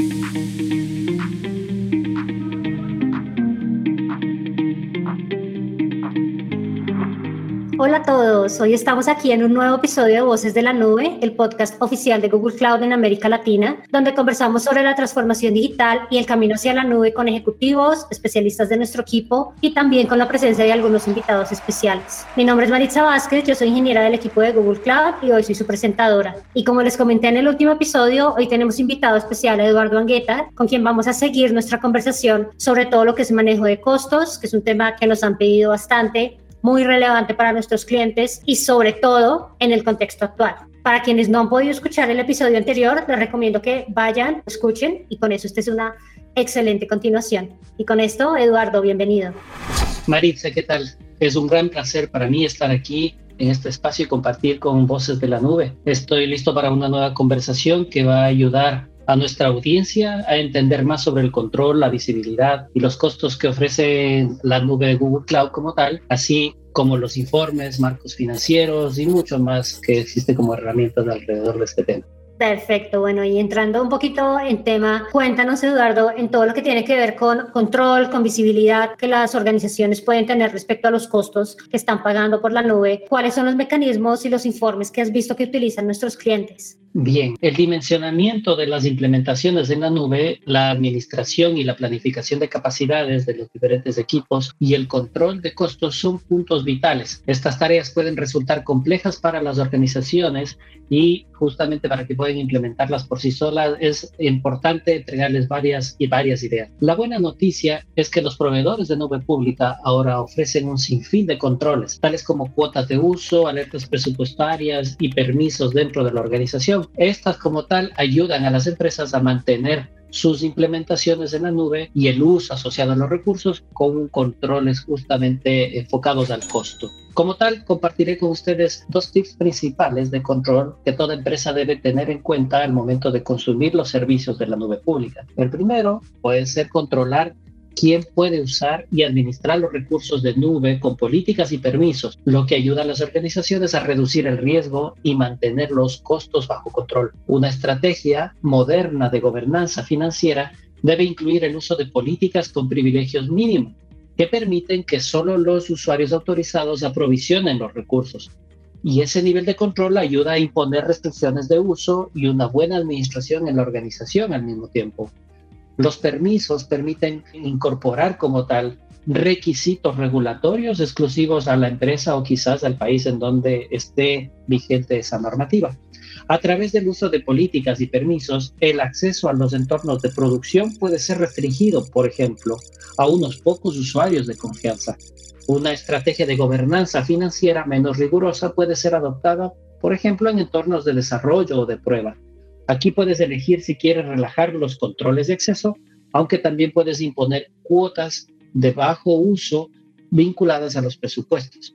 Música Hola a todos, hoy estamos aquí en un nuevo episodio de Voces de la Nube, el podcast oficial de Google Cloud en América Latina, donde conversamos sobre la transformación digital y el camino hacia la nube con ejecutivos, especialistas de nuestro equipo y también con la presencia de algunos invitados especiales. Mi nombre es Maritza Vázquez, yo soy ingeniera del equipo de Google Cloud y hoy soy su presentadora. Y como les comenté en el último episodio, hoy tenemos invitado especial a Eduardo Angueta, con quien vamos a seguir nuestra conversación sobre todo lo que es manejo de costos, que es un tema que nos han pedido bastante muy relevante para nuestros clientes y sobre todo en el contexto actual. Para quienes no han podido escuchar el episodio anterior, les recomiendo que vayan, escuchen y con eso esta es una excelente continuación. Y con esto, Eduardo, bienvenido. Maritza, ¿qué tal? Es un gran placer para mí estar aquí en este espacio y compartir con Voces de la Nube. Estoy listo para una nueva conversación que va a ayudar a nuestra audiencia a entender más sobre el control, la visibilidad y los costos que ofrece la nube de Google Cloud como tal, así como los informes, marcos financieros y mucho más que existe como herramientas alrededor de este tema. Perfecto, bueno, y entrando un poquito en tema, cuéntanos, Eduardo, en todo lo que tiene que ver con control, con visibilidad que las organizaciones pueden tener respecto a los costos que están pagando por la nube, ¿cuáles son los mecanismos y los informes que has visto que utilizan nuestros clientes? Bien, el dimensionamiento de las implementaciones en la nube, la administración y la planificación de capacidades de los diferentes equipos y el control de costos son puntos vitales. Estas tareas pueden resultar complejas para las organizaciones y justamente para que puedan implementarlas por sí solas es importante entregarles varias y varias ideas. La buena noticia es que los proveedores de nube pública ahora ofrecen un sinfín de controles, tales como cuotas de uso, alertas presupuestarias y permisos dentro de la organización estas como tal ayudan a las empresas a mantener sus implementaciones en la nube y el uso asociado a los recursos con controles justamente enfocados al costo. Como tal, compartiré con ustedes dos tips principales de control que toda empresa debe tener en cuenta al momento de consumir los servicios de la nube pública. El primero puede ser controlar quién puede usar y administrar los recursos de nube con políticas y permisos, lo que ayuda a las organizaciones a reducir el riesgo y mantener los costos bajo control. Una estrategia moderna de gobernanza financiera debe incluir el uso de políticas con privilegios mínimos que permiten que solo los usuarios autorizados aprovisionen los recursos. Y ese nivel de control ayuda a imponer restricciones de uso y una buena administración en la organización al mismo tiempo. Los permisos permiten incorporar como tal requisitos regulatorios exclusivos a la empresa o quizás al país en donde esté vigente esa normativa. A través del uso de políticas y permisos, el acceso a los entornos de producción puede ser restringido, por ejemplo, a unos pocos usuarios de confianza. Una estrategia de gobernanza financiera menos rigurosa puede ser adoptada, por ejemplo, en entornos de desarrollo o de prueba Aquí puedes elegir si quieres relajar los controles de acceso, aunque también puedes imponer cuotas de bajo uso vinculadas a los presupuestos,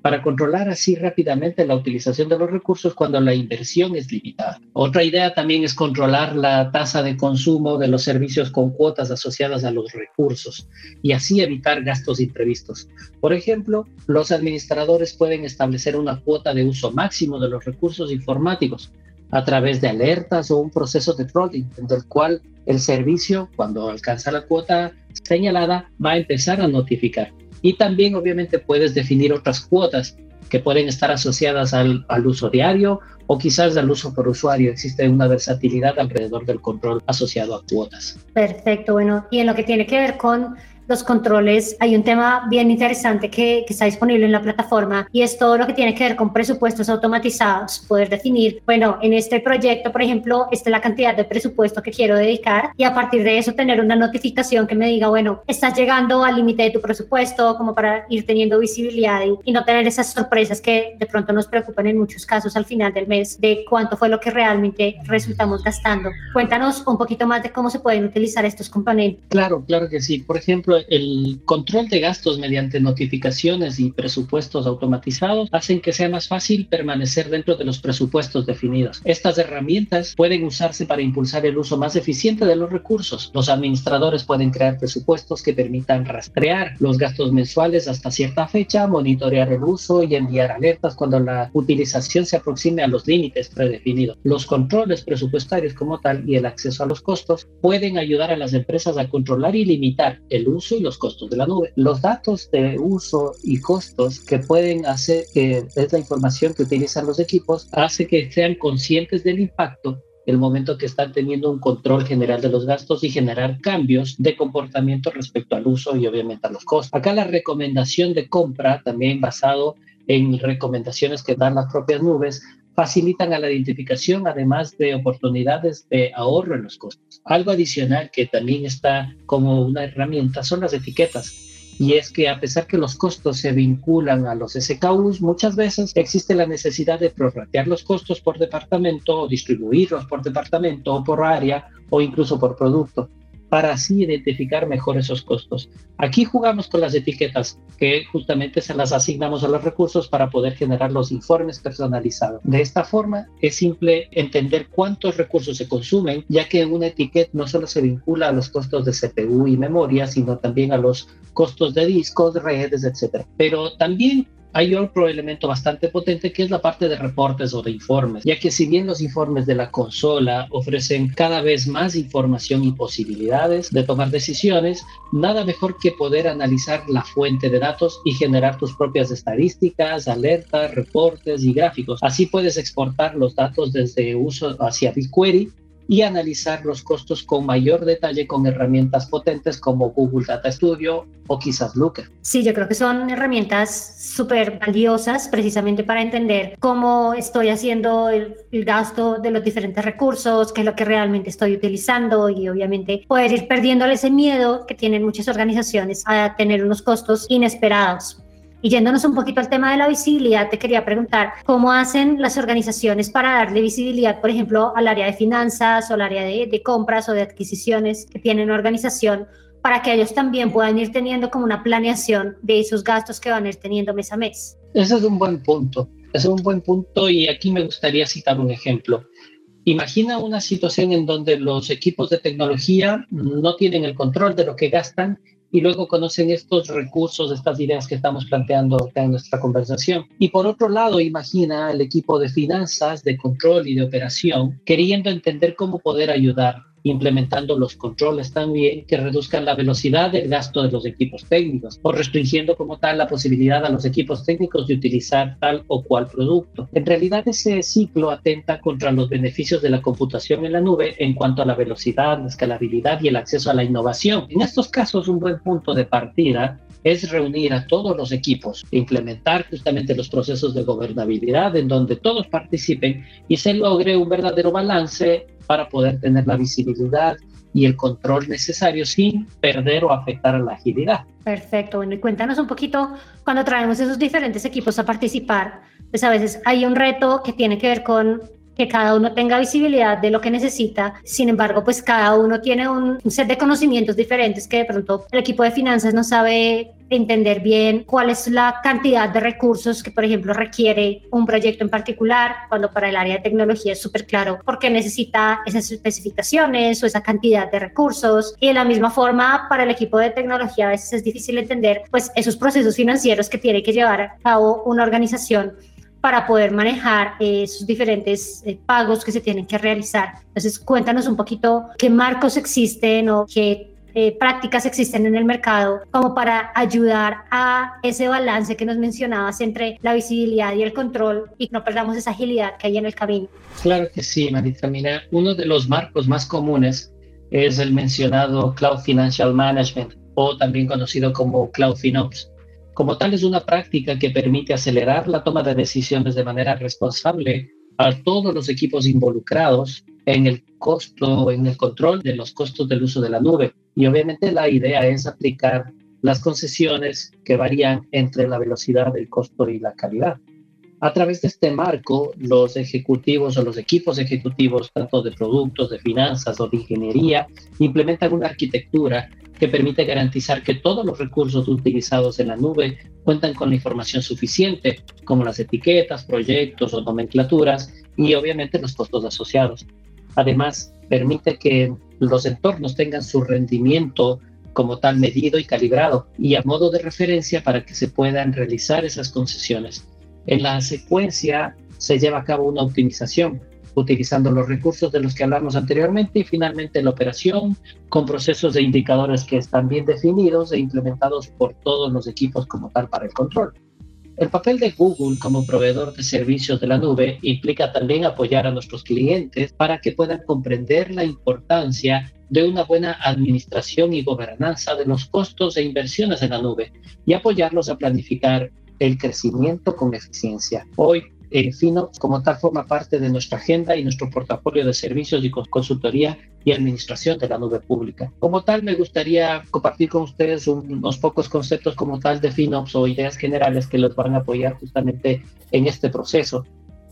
para controlar así rápidamente la utilización de los recursos cuando la inversión es limitada. Otra idea también es controlar la tasa de consumo de los servicios con cuotas asociadas a los recursos y así evitar gastos imprevistos. Por ejemplo, los administradores pueden establecer una cuota de uso máximo de los recursos informáticos a través de alertas o un proceso de trolling, en el cual el servicio, cuando alcanza la cuota señalada, va a empezar a notificar. Y también obviamente puedes definir otras cuotas que pueden estar asociadas al, al, uso diario o quizás al uso por usuario. Existe una versatilidad alrededor del control asociado a cuotas. Perfecto, bueno, y en lo que tiene que ver con los controles, hay un tema bien interesante que, está disponible en la plataforma y es todo lo que tiene que ver con presupuestos automatizados, poder definir, bueno, en este proyecto, por ejemplo, esta es la cantidad de presupuesto que quiero dedicar y a partir de eso tener una notificación que me diga, bueno, estás llegando al límite de tu presupuesto, como para ir teniendo visibilidad y no tener esas sorpresas que de pronto nos preocupan en muchos casos al final del mes de cuánto fue lo que realmente resultamos gastando. Cuéntanos un poquito más de cómo se pueden utilizar estos componentes. Claro, claro que sí. Por ejemplo, el control de gastos mediante notificaciones y presupuestos automatizados hacen que sea más fácil permanecer dentro de los presupuestos definidos. Estas herramientas pueden usarse para impulsar el uso más eficiente de los recursos. Los administradores pueden crear presupuestos que permitan rastrear los gastos mensuales hasta cierta fecha, monitorear el uso y enviar alertas cuando la utilización se aproxime a los límites predefinidos. Los controles presupuestarios como tal y el acceso a los costos pueden ayudar a las empresas a controlar y limitar el uso y los costos de la nube. Los datos de uso y costos que pueden hacer, que es la información que utilizan los equipos, hace que sean conscientes del impacto el momento que están teniendo un control general de los gastos y generar cambios de comportamiento respecto al uso y obviamente a los costos. Acá la recomendación de compra, también basado en recomendaciones que dan las propias nubes, facilitan a la identificación, además de oportunidades de ahorro en los costos. Algo adicional que también está como una herramienta son las etiquetas y es que a pesar que los costos se vinculan a los SKUs, muchas veces existe la necesidad de prorratear los costos por departamento o distribuirlos por departamento o por área o incluso por producto para así identificar mejor esos costos. Aquí jugamos con las etiquetas que justamente se las asignamos a los recursos para poder generar los informes personalizados. De esta forma es simple entender cuántos recursos se consumen, ya que una etiqueta no solo se vincula a los costos de CPU y memoria, sino también a los costos de discos, redes, etc. Pero también hay otro elemento bastante potente que es la parte de reportes o de informes, ya que si bien los informes de la consola ofrecen cada vez más información y posibilidades de tomar decisiones, nada mejor que poder analizar la fuente de datos y generar tus propias estadísticas, alertas, reportes y gráficos. Así puedes exportar los datos desde uso hacia BigQuery y analizar los costos con mayor detalle con herramientas potentes como Google Data Studio o quizás Looker. Sí, yo creo que son herramientas súper valiosas precisamente para entender cómo estoy haciendo el, gasto de los diferentes recursos, qué es lo que realmente estoy utilizando y obviamente poder ir perdiéndole ese miedo que tienen muchas organizaciones a tener unos costos inesperados. Y yéndonos un poquito al tema de la visibilidad, te quería preguntar cómo hacen las organizaciones para darle visibilidad, por ejemplo, al área de finanzas o al área de, compras o de adquisiciones que tienen una organización para que ellos también puedan ir teniendo como una planeación de esos gastos que van a ir teniendo mes a mes. Ese es un buen punto. Ese es un buen punto y aquí me gustaría citar un ejemplo. Imagina una situación en donde los equipos de tecnología no tienen el control de lo que gastan y luego conocen estos recursos, estas ideas que estamos planteando en nuestra conversación. Y por otro lado, imagina el equipo de finanzas, de control y de operación queriendo entender cómo poder ayudar implementando los controles también que reduzcan la velocidad del gasto de los equipos técnicos o restringiendo como tal la posibilidad a los equipos técnicos de utilizar tal o cual producto. En realidad ese ciclo atenta contra los beneficios de la computación en la nube en cuanto a la velocidad, la escalabilidad y el acceso a la innovación. En estos casos un buen punto de partida es reunir a todos los equipos, implementar justamente los procesos de gobernabilidad en donde todos participen y se logre un verdadero balance para poder tener la visibilidad y el control necesario sin perder o afectar a la agilidad. Perfecto. Bueno, y cuéntanos un poquito, cuando traemos esos diferentes equipos a participar, pues a veces hay un reto que tiene que ver con que cada uno tenga visibilidad de lo que necesita. Sin embargo, pues cada uno tiene un, set de conocimientos diferentes que de pronto el equipo de finanzas no sabe entender bien cuál es la cantidad de recursos que, por ejemplo, requiere un proyecto en particular, cuando para el área de tecnología es súper claro porque necesita esas especificaciones o esa cantidad de recursos. Y de la misma forma, para el equipo de tecnología a veces es difícil entender pues esos procesos financieros que tiene que llevar a cabo una organización para poder manejar esos diferentes eh, pagos que se tienen que realizar. Entonces, cuéntanos un poquito qué marcos existen o qué eh, prácticas existen en el mercado como para ayudar a ese balance que nos mencionabas entre la visibilidad y el control y no perdamos esa agilidad que hay en el camino. Claro que sí, Marita. Mira, uno de los marcos más comunes es el mencionado Cloud Financial Management o también conocido como Cloud FinOps como tal, es una práctica que permite acelerar la toma de decisiones de manera responsable a todos los equipos involucrados en el costo, en el control de los costos del uso de la nube. Y obviamente la idea es aplicar las concesiones que varían entre la velocidad, el costo y la calidad. A través de este marco, los ejecutivos o los equipos ejecutivos, tanto de productos, de finanzas o de ingeniería, implementan una arquitectura que permite garantizar que todos los recursos utilizados en la nube cuentan con la información suficiente, como las etiquetas, proyectos o nomenclaturas y obviamente los costos asociados. Además, permite que los entornos tengan su rendimiento como tal medido y calibrado y a modo de referencia para que se puedan realizar esas concesiones. En la secuencia se lleva a cabo una optimización utilizando los recursos de los que hablamos anteriormente y finalmente la operación con procesos de indicadores que están bien definidos e implementados por todos los equipos como tal para el control. El papel de Google como proveedor de servicios de la nube implica también apoyar a nuestros clientes para que puedan comprender la importancia de una buena administración y gobernanza de los costos e inversiones en la nube y apoyarlos a planificar el crecimiento con eficiencia. Hoy, el FINO como tal forma parte de nuestra agenda y nuestro portafolio de servicios y consultoría y administración de la nube pública. Como tal, me gustaría compartir con ustedes unos pocos conceptos como tal de FinOps o ideas generales que los van a apoyar justamente en este proceso,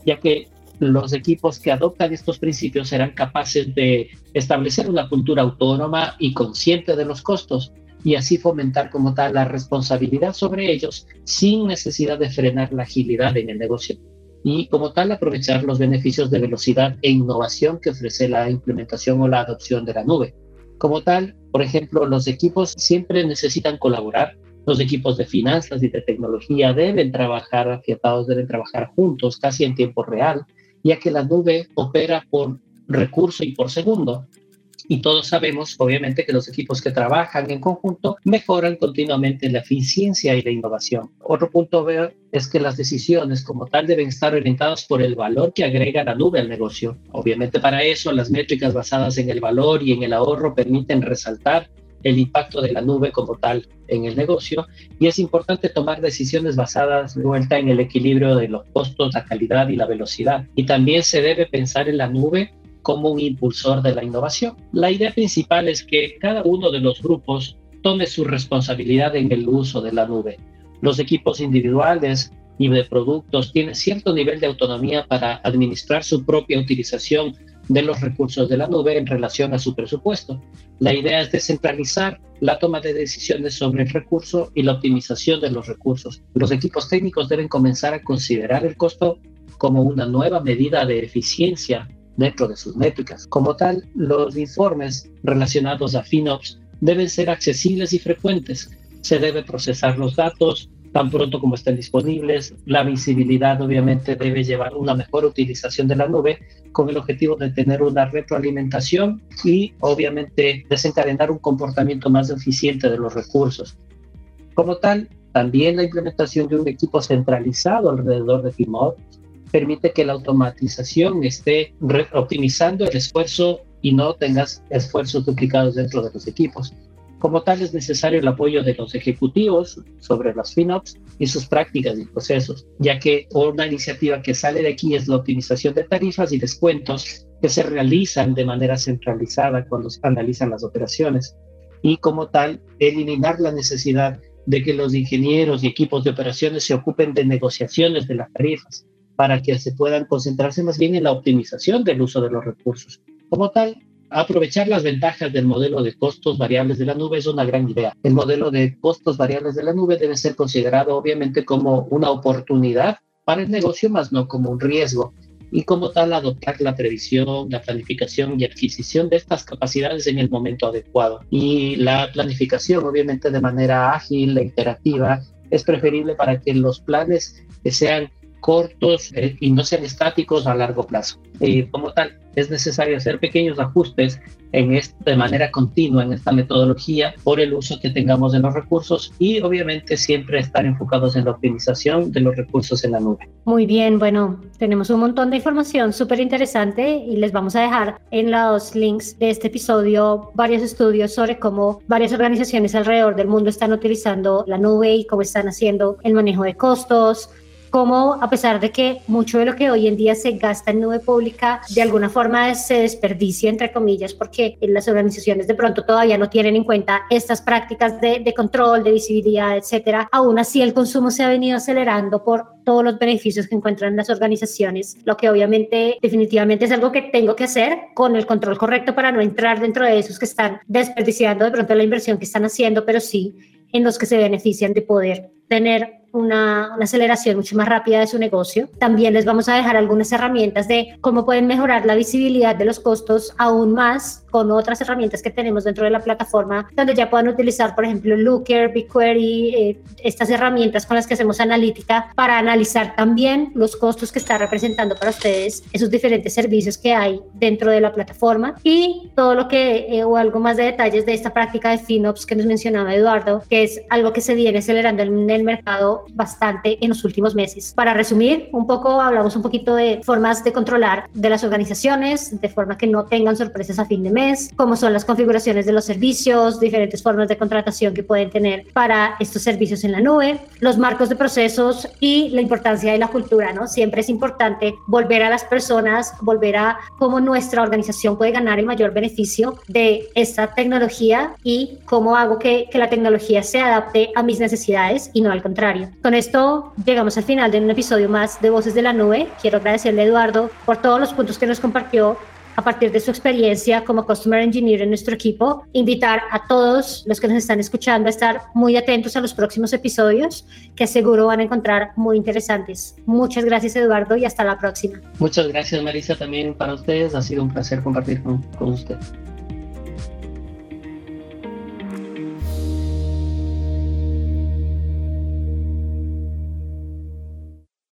ya que los equipos que adoptan estos principios serán capaces de establecer una cultura autónoma y consciente de los costos y así fomentar como tal la responsabilidad sobre ellos sin necesidad de frenar la agilidad en el negocio y como tal aprovechar los beneficios de velocidad e innovación que ofrece la implementación o la adopción de la nube. Como tal, por ejemplo, los equipos siempre necesitan colaborar. Los equipos de finanzas y de tecnología deben trabajar afiatados, deben trabajar juntos, casi en tiempo real, ya que la nube opera por recurso y por segundo y todos sabemos, obviamente, que los equipos que trabajan en conjunto mejoran continuamente la eficiencia y la innovación. Otro punto veo es que las decisiones como tal deben estar orientadas por el valor que agrega la nube al negocio. Obviamente para eso las métricas basadas en el valor y en el ahorro permiten resaltar el impacto de la nube como tal en el negocio y es importante tomar decisiones basadas de vuelta en el equilibrio de los costos, la calidad y la velocidad. Y también se debe pensar en la nube como un impulsor de la innovación. La idea principal es que cada uno de los grupos tome su responsabilidad en el uso de la nube. Los equipos individuales y de productos tienen cierto nivel de autonomía para administrar su propia utilización de los recursos de la nube en relación a su presupuesto. La idea es descentralizar la toma de decisiones sobre el recurso y la optimización de los recursos. Los equipos técnicos deben comenzar a considerar el costo como una nueva medida de eficiencia dentro de sus métricas. Como tal, los informes relacionados a FinOps deben ser accesibles y frecuentes. Se debe procesar los datos tan pronto como estén disponibles. La visibilidad obviamente debe llevar una mejor utilización de la nube con el objetivo de tener una retroalimentación y obviamente desencadenar un comportamiento más eficiente de los recursos. Como tal, también la implementación de un equipo centralizado alrededor de FinOps permite que la automatización esté optimizando el esfuerzo y no tengas esfuerzos duplicados dentro de los equipos. Como tal, es necesario el apoyo de los ejecutivos sobre las FinOps y sus prácticas y procesos, ya que una iniciativa que sale de aquí es la optimización de tarifas y descuentos que se realizan de manera centralizada cuando se analizan las operaciones. Y como tal, eliminar la necesidad de que los ingenieros y equipos de operaciones se ocupen de negociaciones de las tarifas, para que se puedan concentrarse más bien en la optimización del uso de los recursos. Como tal, aprovechar las ventajas del modelo de costos variables de la nube es una gran idea. El modelo de costos variables de la nube debe ser considerado obviamente como una oportunidad para el negocio, más no como un riesgo. Y como tal, adoptar la previsión, la planificación y adquisición de estas capacidades en el momento adecuado. Y la planificación, obviamente, de manera ágil e iterativa, es preferible para que los planes sean cortos eh, y no sean estáticos a largo plazo. Y como tal, es necesario hacer pequeños ajustes en este, de manera continua en esta metodología por el uso que tengamos de los recursos y obviamente siempre estar enfocados en la optimización de los recursos en la nube. Muy bien, bueno, tenemos un montón de información súper interesante y les vamos a dejar en los links de este episodio varios estudios sobre cómo varias organizaciones alrededor del mundo están utilizando la nube y cómo están haciendo el manejo de costos, cómo a pesar de que mucho de lo que hoy en día se gasta en nube pública de alguna forma se desperdicia, entre comillas, porque las organizaciones de pronto todavía no tienen en cuenta estas prácticas de, control, de visibilidad, etcétera. Aún así, el consumo se ha venido acelerando por todos los beneficios que encuentran las organizaciones, lo que obviamente definitivamente es algo que tengo que hacer con el control correcto para no entrar dentro de esos que están desperdiciando de pronto la inversión que están haciendo, pero sí en los que se benefician de poder tener una, aceleración mucho más rápida de su negocio. También les vamos a dejar algunas herramientas de cómo pueden mejorar la visibilidad de los costos aún más con otras herramientas que tenemos dentro de la plataforma, donde ya puedan utilizar, por ejemplo, Looker, BigQuery, eh, estas herramientas con las que hacemos analítica para analizar también los costos que está representando para ustedes esos diferentes servicios que hay dentro de la plataforma y todo lo que, eh, o algo más de detalles de esta práctica de FinOps que nos mencionaba Eduardo, que es algo que se viene acelerando en el mercado bastante en los últimos meses. Para resumir un poco, hablamos un poquito de formas de controlar de las organizaciones, de forma que no tengan sorpresas a fin de mes, cómo son las configuraciones de los servicios, diferentes formas de contratación que pueden tener para estos servicios en la nube, los marcos de procesos y la importancia de la cultura, ¿no? Siempre es importante volver a las personas, volver a cómo nuestra organización puede ganar el mayor beneficio de esta tecnología y cómo hago que, que la tecnología se adapte a mis necesidades y no al contrario. Con esto llegamos al final de un episodio más de Voces de la Nube. Quiero agradecerle a Eduardo por todos los puntos que nos compartió a partir de su experiencia como Customer Engineer en nuestro equipo, invitar a todos los que nos están escuchando a estar muy atentos a los próximos episodios que seguro van a encontrar muy interesantes. Muchas gracias Eduardo y hasta la próxima. Muchas gracias Marisa también para ustedes. Ha sido un placer compartir con, con usted.